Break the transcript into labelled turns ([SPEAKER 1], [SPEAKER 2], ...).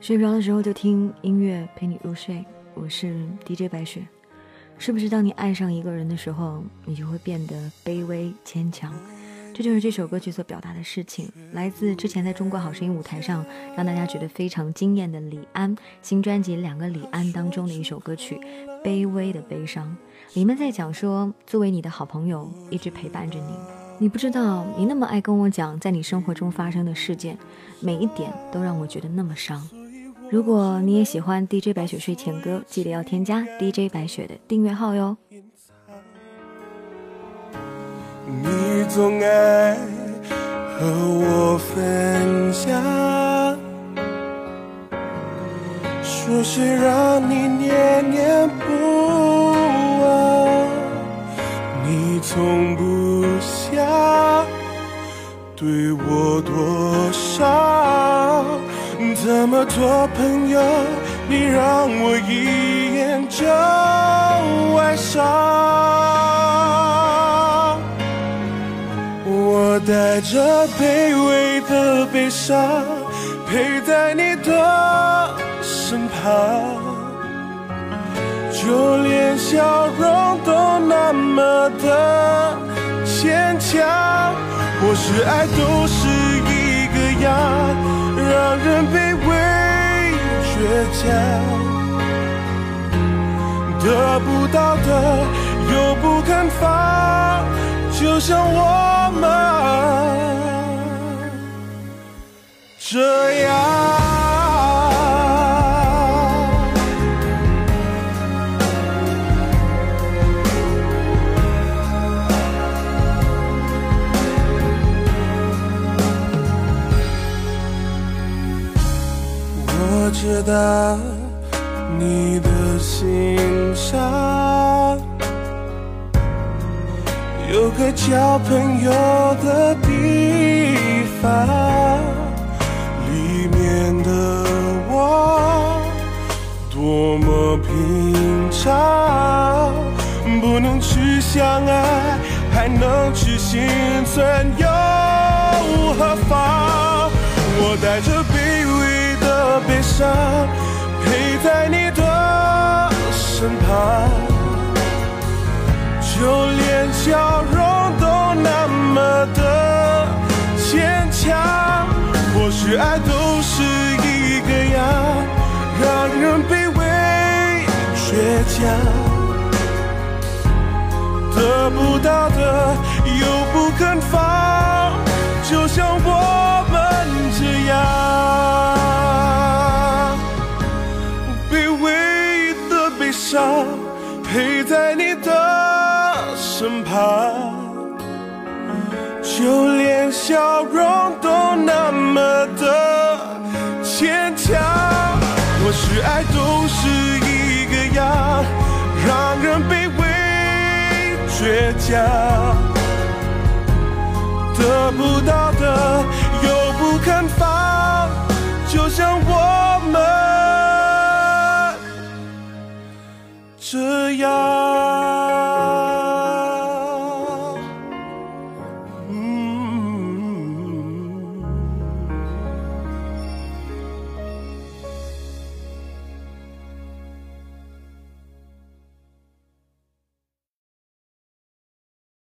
[SPEAKER 1] 睡不着的时候就听音乐陪你入睡，我是 DJ 白雪。是不是当你爱上一个人的时候，你就会变得卑微坚强？这就是这首歌曲所表达的事情。来自之前在中国好声音舞台上让大家觉得非常惊艳的李安新专辑《两个李安》当中的一首歌曲《卑微的悲伤》，里面在讲说，作为你的好朋友，一直陪伴着你。你不知道，你那么爱跟我讲在你生活中发生的事件，每一点都让我觉得那么伤。如果你也喜欢 DJ 白雪睡前歌，记得要添加 DJ 白雪的订阅号哟。
[SPEAKER 2] 你总爱和我分享，说是让你念念不忘，你从不想对我多少。怎么做朋友，你让我一眼就爱上。我带着卑微的悲伤，陪在你的身旁，就连笑容都那么的牵强。或许爱都是。人卑微倔强，得不到的又不肯放，就像我们这样。知道你的心上有个交朋友的地方，里面的我多么平常，不能去相爱，还能去心存又何妨？我带着。陪在你的身旁，就连笑容都那么的坚强。或许爱都是一个样，让人卑微倔强，得不到的陪在你的身旁，就连笑容都那么的牵强。或许爱都是一个样，让人卑微倔强，得不到的又不肯放，